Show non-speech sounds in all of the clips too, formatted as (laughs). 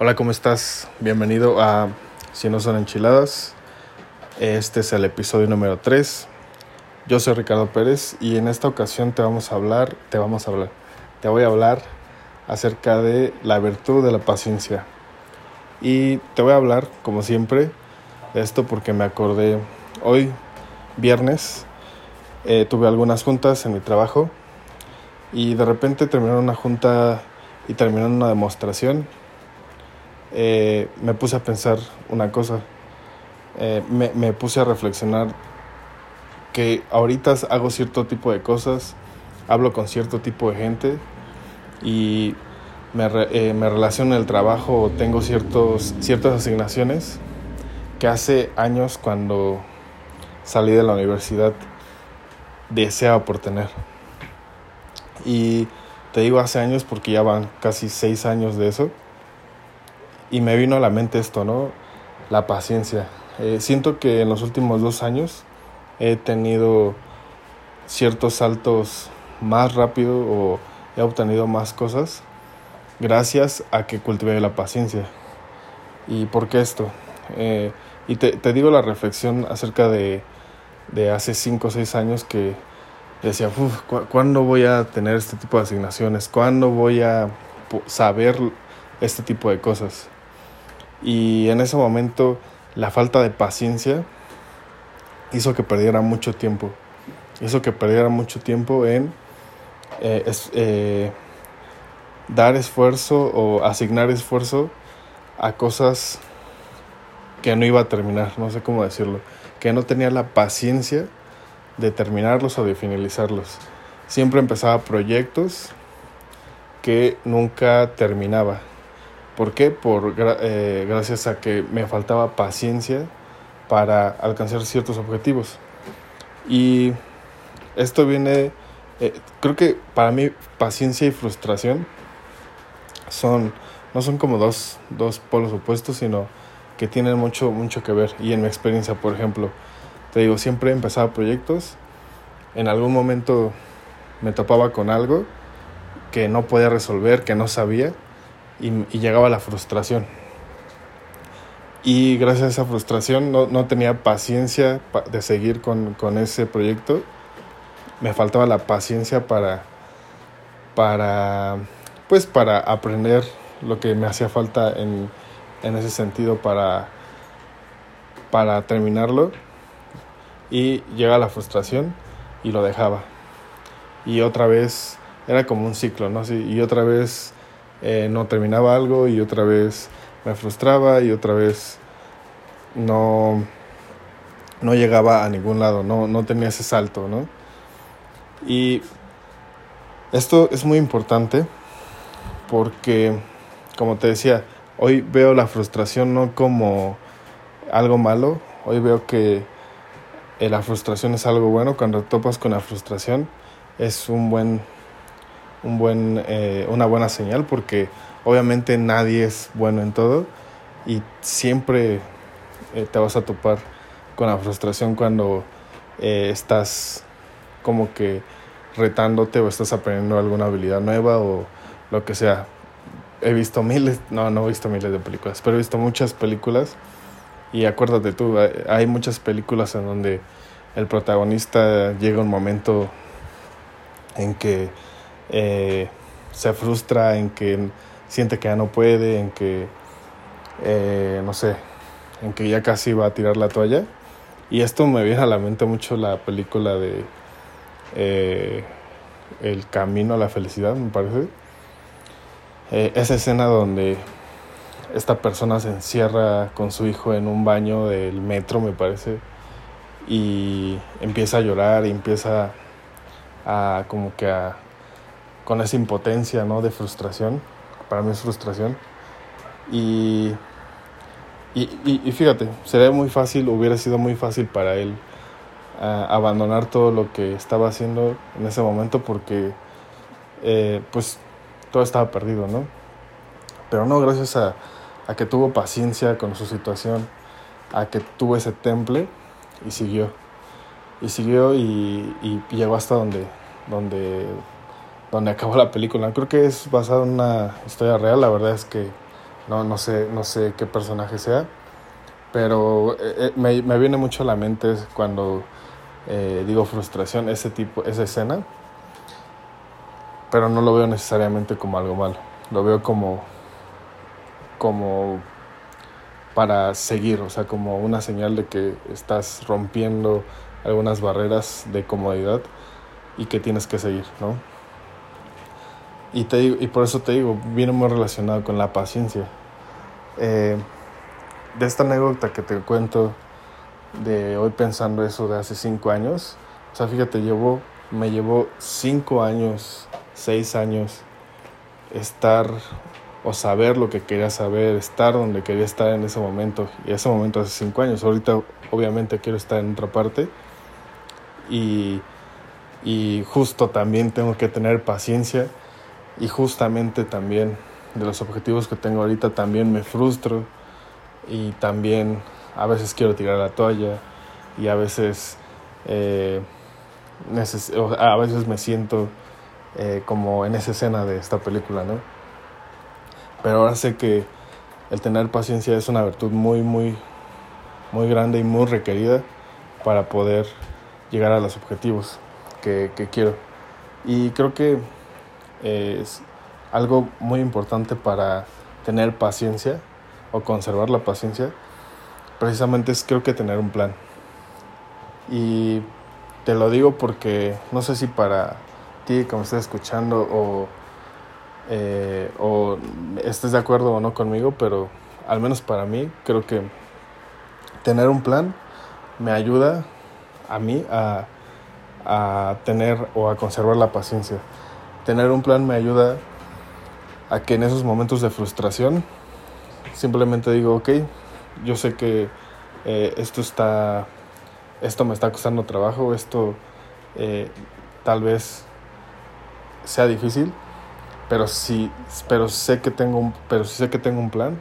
Hola, ¿cómo estás? Bienvenido a Si no son enchiladas. Este es el episodio número 3. Yo soy Ricardo Pérez y en esta ocasión te vamos a hablar, te vamos a hablar, te voy a hablar acerca de la virtud de la paciencia. Y te voy a hablar, como siempre, de esto porque me acordé hoy, viernes, eh, tuve algunas juntas en mi trabajo y de repente terminaron una junta y terminaron una demostración eh, me puse a pensar una cosa. Eh, me, me, puse a reflexionar que ahorita hago cierto tipo de cosas, hablo con cierto tipo de gente y me, eh, me relaciono en el trabajo, tengo ciertos, ciertas asignaciones que hace años cuando salí de la universidad deseaba por tener. Y te digo hace años porque ya van casi seis años de eso y me vino a la mente esto, ¿no? La paciencia. Eh, siento que en los últimos dos años he tenido ciertos saltos más rápido o he obtenido más cosas gracias a que cultivé la paciencia. ¿Y por qué esto? Eh, y te, digo la reflexión acerca de, de hace cinco o seis años que decía, ¿cuándo voy a tener este tipo de asignaciones? ¿Cuándo voy a saber este tipo de cosas? Y en ese momento la falta de paciencia hizo que perdiera mucho tiempo. Hizo que perdiera mucho tiempo en eh, eh, dar esfuerzo o asignar esfuerzo a cosas que no iba a terminar, no sé cómo decirlo, que no tenía la paciencia de terminarlos o de finalizarlos. Siempre empezaba proyectos que nunca terminaba. ¿Por qué? Por, eh, gracias a que me faltaba paciencia para alcanzar ciertos objetivos. Y esto viene, eh, creo que para mí paciencia y frustración son, no son como dos, dos polos opuestos, sino que tienen mucho, mucho que ver. Y en mi experiencia, por ejemplo, te digo, siempre empezaba proyectos, en algún momento me topaba con algo que no podía resolver, que no sabía, y, llegaba la frustración. Y gracias a esa frustración no, no tenía paciencia de seguir con, con, ese proyecto. Me faltaba la paciencia para, para, pues para aprender lo que me hacía falta en, en ese sentido para, para terminarlo. Y llega la frustración y lo dejaba. Y otra vez era como un ciclo, ¿no? y otra vez eh, no terminaba algo y otra vez me frustraba y otra vez no, no llegaba a ningún lado, no, no tenía ese salto, ¿no? Y esto es muy importante porque, como te decía, hoy veo la frustración no como algo malo, hoy veo que eh, la frustración es algo bueno, cuando topas con la frustración es un buen un buen, eh, una buena señal porque obviamente nadie es bueno en todo y siempre eh, te vas a topar con la frustración cuando eh, estás como que retándote o estás aprendiendo alguna habilidad nueva o lo que sea. He visto miles, no, no he visto miles de películas, pero he visto muchas películas y acuérdate tú, hay muchas películas en donde el protagonista llega un momento en que eh, se frustra, en que siente que ya no puede, en que, eh, no sé, en que ya casi va a tirar la toalla. Y esto me viene a la mente mucho la película de eh, El Camino a la Felicidad, me parece. esa escena donde esta persona se encierra con su hijo en un baño del metro, me parece, y empieza a llorar y empieza a como que a con esa impotencia, ¿no? De frustración. Para mí es frustración. Y, y, y, fíjate, sería muy fácil, hubiera sido muy fácil para él ah, abandonar todo lo que estaba haciendo en ese momento porque, eh, pues, todo estaba perdido, ¿no? Pero no, gracias a, a que tuvo paciencia con su situación, a que tuvo ese temple y siguió. Y siguió y, y llegó hasta donde, donde donde acabó la película. Creo que es basada en una historia real, la verdad es que No, no, sé, no sé qué personaje sea, pero eh, eh, me, me, viene mucho a la mente cuando eh, digo frustración, ese tipo, esa escena, pero no lo veo necesariamente como algo malo, lo veo como, como para seguir, o sea, como una señal de que estás rompiendo algunas barreras de comodidad y que tienes que seguir, ¿no? Y, te y por eso te digo, viene muy relacionado con la paciencia. Eh, de esta anécdota que te cuento de hoy pensando eso de hace cinco años, o sea, fíjate, llevo, me llevó cinco años, seis años estar o saber lo que quería saber, estar donde quería estar en ese momento. Y ese momento hace cinco años. Ahorita obviamente quiero estar en otra parte. Y, y justo también tengo que tener paciencia. Y justamente también de los objetivos que tengo ahorita también me frustro. Y también a veces quiero tirar la toalla. Y a veces, eh, a veces me siento eh, como en esa escena de esta película, ¿no? Pero ahora sé que el tener paciencia es una virtud muy, muy, muy grande y muy requerida para poder llegar a los objetivos que, quiero. Y creo que es algo muy importante para tener paciencia o conservar la paciencia, precisamente es creo que tener un plan. Y te lo digo porque no sé si para ti que me estás escuchando o eh, o estés de acuerdo o no conmigo, pero al menos para mí creo que tener un plan me ayuda a mí a, a tener o a conservar la paciencia. Tener un plan me ayuda a que en esos momentos de frustración simplemente digo, ok, yo sé que eh, esto está, esto me está costando trabajo, esto eh, tal vez sea difícil, pero si pero sé que tengo un, pero sé que tengo un plan,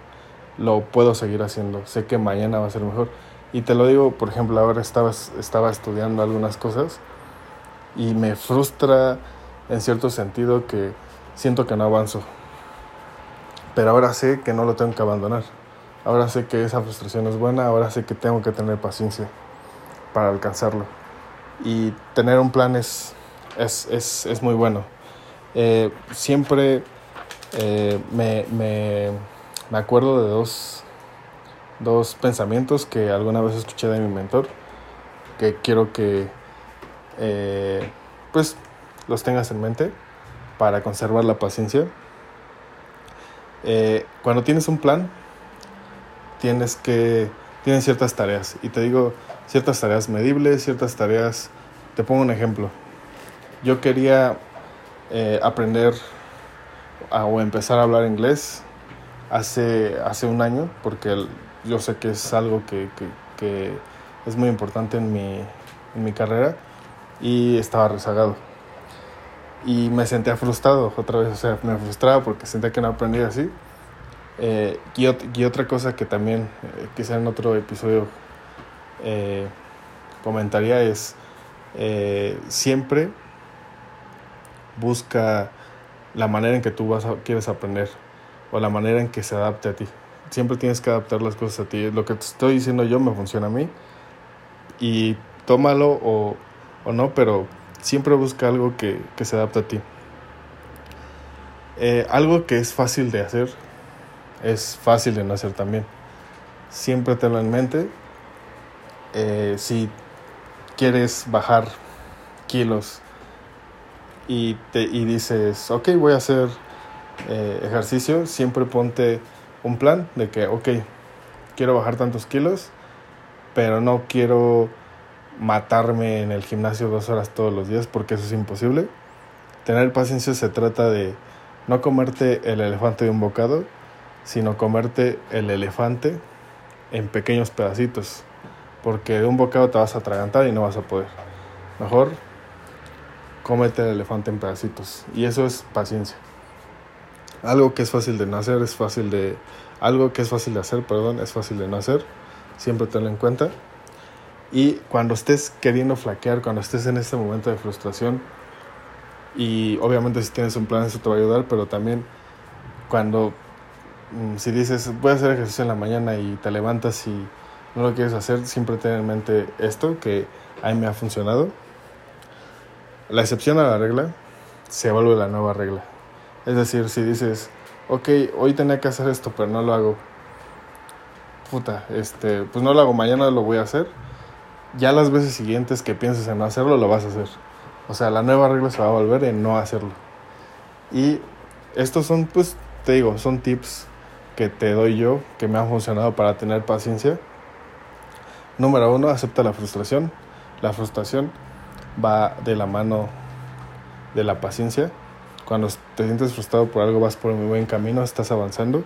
lo puedo seguir haciendo. Sé que mañana va a ser mejor. Y te lo digo, por ejemplo, ahora estaba, estaba estudiando algunas cosas y me frustra en cierto sentido que siento que no avanzo. Pero ahora sé que no lo tengo que abandonar. Ahora sé que esa frustración es buena, ahora sé que tengo que tener paciencia para alcanzarlo. Y tener un plan es, es, es, es muy bueno. Eh, siempre eh, me, me, me, acuerdo de dos, dos pensamientos que alguna vez escuché de mi mentor, que quiero que eh, pues los tengas en mente para conservar la paciencia. cuando tienes un plan, tienes que tienes ciertas tareas y te digo ciertas tareas medibles, ciertas tareas. Te pongo un ejemplo. Yo quería eh, aprender o empezar a hablar inglés hace, hace un año, porque yo sé que es algo que, que, es muy importante en mi, en mi carrera y estaba rezagado. Y me sentía frustrado otra vez, o sea, me frustraba porque sentía que no aprendía así. Eh, y, y, otra cosa que también eh, quizá en otro episodio comentaría es siempre busca la manera en que tú vas quieres aprender o la manera en que se adapte a ti. Siempre tienes que adaptar las cosas a ti. Lo que te estoy diciendo yo me funciona a mí y tómalo o, o no, pero siempre busca algo que, que se adapte a ti. Eh, algo que es fácil de hacer es fácil de no hacer también. Siempre tenlo en mente. Eh, si quieres bajar kilos y, te, y dices, ok, voy a hacer eh, ejercicio, siempre ponte un plan de que, ok, quiero bajar tantos kilos, pero no quiero matarme en el gimnasio dos horas todos los días porque eso es imposible. Tener paciencia se trata de no comerte el elefante de un bocado, sino comerte el elefante en pequeños pedacitos, porque de un bocado te vas a atragantar y no vas a poder. Mejor cómete el elefante en pedacitos. Y eso es paciencia. Algo que es fácil de no hacer es fácil de... Algo que es fácil de hacer, perdón, es fácil de no hacer. Siempre tenlo en cuenta. Y cuando estés queriendo flaquear, cuando estés en este momento de frustración, y obviamente si tienes un plan eso te va a ayudar, pero también cuando mm, si dices voy a hacer ejercicio en la mañana y te levantas y no lo quieres hacer, siempre ten en mente esto que a mí me ha funcionado. La excepción a la regla se vuelve la nueva regla. Es decir, si dices, ok, hoy tenía que hacer esto, pero no lo hago, puta, este, pues no lo hago, mañana lo voy a hacer. Ya las veces siguientes que pienses en no hacerlo, lo vas a hacer. O sea, la nueva regla se va a volver en no hacerlo. Y estos son, pues, te digo, son tips que te doy yo, que me han funcionado para tener paciencia. Número uno, acepta la frustración. La frustración va de la mano de la paciencia. Cuando te sientes frustrado por algo, vas por un buen camino, estás avanzando.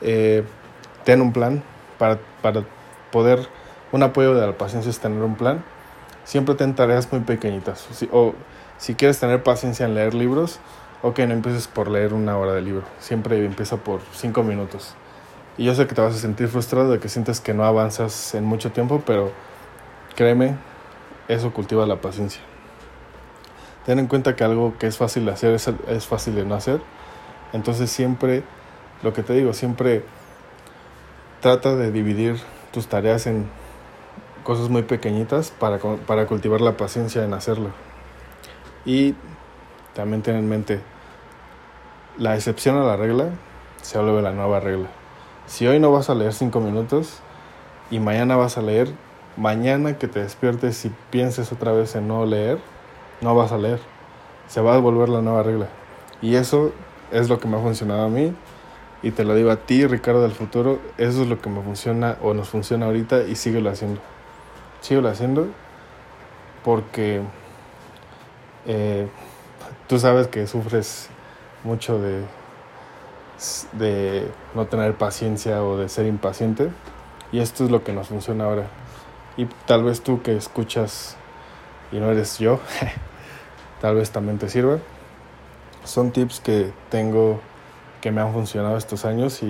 Eh, ten un plan para, para poder, un apoyo de la paciencia es tener un plan. Siempre ten tareas muy pequeñitas. o si quieres tener paciencia en leer libros, ok, no empieces por leer una hora de libro. Siempre empieza por cinco minutos. Y yo sé que te vas a sentir frustrado de que sientes que no avanzas en mucho tiempo, pero créeme, eso cultiva la paciencia. Ten en cuenta que algo que es fácil de hacer es, es fácil de no hacer. Entonces siempre, lo que te digo, siempre trata de dividir tus tareas en cosas muy pequeñitas para, para cultivar la paciencia en hacerlo. Y también ten en mente, la excepción a la regla se vuelve la nueva regla. Si hoy no vas a leer cinco minutos y mañana vas a leer, mañana que te despiertes y pienses otra vez en no leer, no vas a leer. Se va a volver la nueva regla. Y eso es lo que me ha funcionado a mí y te lo digo a ti, Ricardo del futuro, eso es lo que me funciona o nos funciona ahorita y síguelo haciendo. Síguelo haciendo porque eh, tú sabes que sufres mucho de, de no tener paciencia o de ser impaciente y esto es lo que nos funciona ahora. Y tal vez tú que escuchas y no eres yo, (laughs) tal vez también te sirva. Son tips que tengo que me han funcionado estos años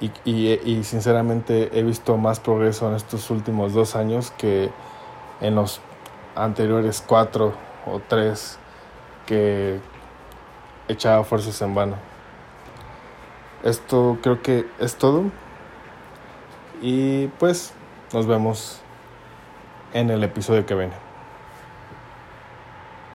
y, y, y, sinceramente he visto más progreso en estos últimos dos años que en los anteriores cuatro o tres que echaba fuerzas en vano. Esto creo que es todo. Y pues nos vemos en el episodio que viene.